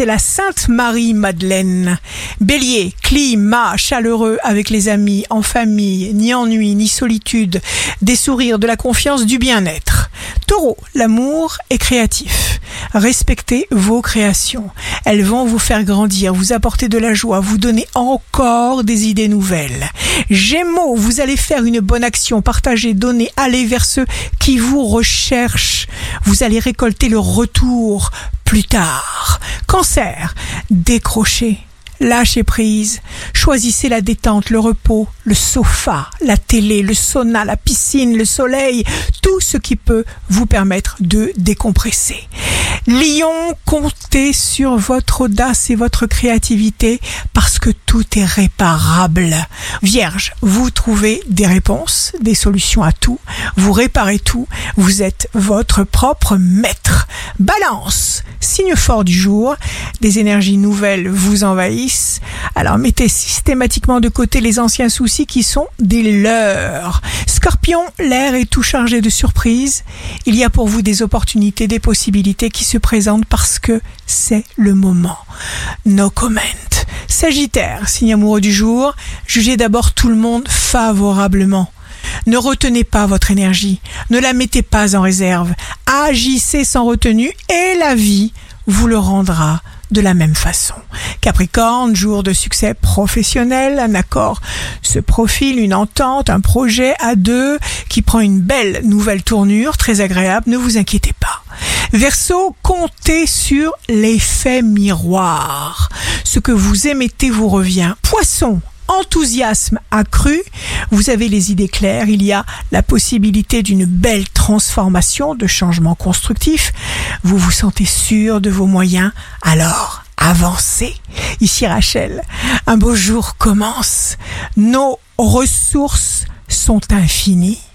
c'est la Sainte Marie-Madeleine. Bélier, climat chaleureux avec les amis, en famille, ni ennui, ni solitude, des sourires, de la confiance, du bien-être. Taureau, l'amour est créatif. Respectez vos créations. Elles vont vous faire grandir, vous apporter de la joie, vous donner encore des idées nouvelles. Gémeaux, vous allez faire une bonne action, partager, donner, aller vers ceux qui vous recherchent. Vous allez récolter le retour plus tard. Cancer, décrochez. Lâchez prise, choisissez la détente, le repos, le sofa, la télé, le sauna, la piscine, le soleil, tout ce qui peut vous permettre de décompresser. Lion, comptez sur votre audace et votre créativité parce que tout est réparable. Vierge, vous trouvez des réponses, des solutions à tout, vous réparez tout, vous êtes votre propre maître. Balance, signe fort du jour, des énergies nouvelles vous envahissent, alors mettez systématiquement de côté les anciens soucis qui sont des leurs. Scorpion, l'air est tout chargé de surprises, il y a pour vous des opportunités, des possibilités qui se présentent parce que c'est le moment. No comment. Sagittaire, signe amoureux du jour, jugez d'abord tout le monde favorablement. Ne retenez pas votre énergie, ne la mettez pas en réserve, agissez sans retenue et la vie vous le rendra de la même façon. Capricorne, jour de succès professionnel, un accord se profile, une entente, un projet à deux qui prend une belle nouvelle tournure, très agréable, ne vous inquiétez pas. Verseau, comptez sur l'effet miroir. Ce que vous émettez vous revient. Poisson, enthousiasme accru, vous avez les idées claires, il y a la possibilité d'une belle transformation, de changement constructif, vous vous sentez sûr de vos moyens, alors avancez. Ici Rachel, un beau jour commence, nos ressources sont infinies.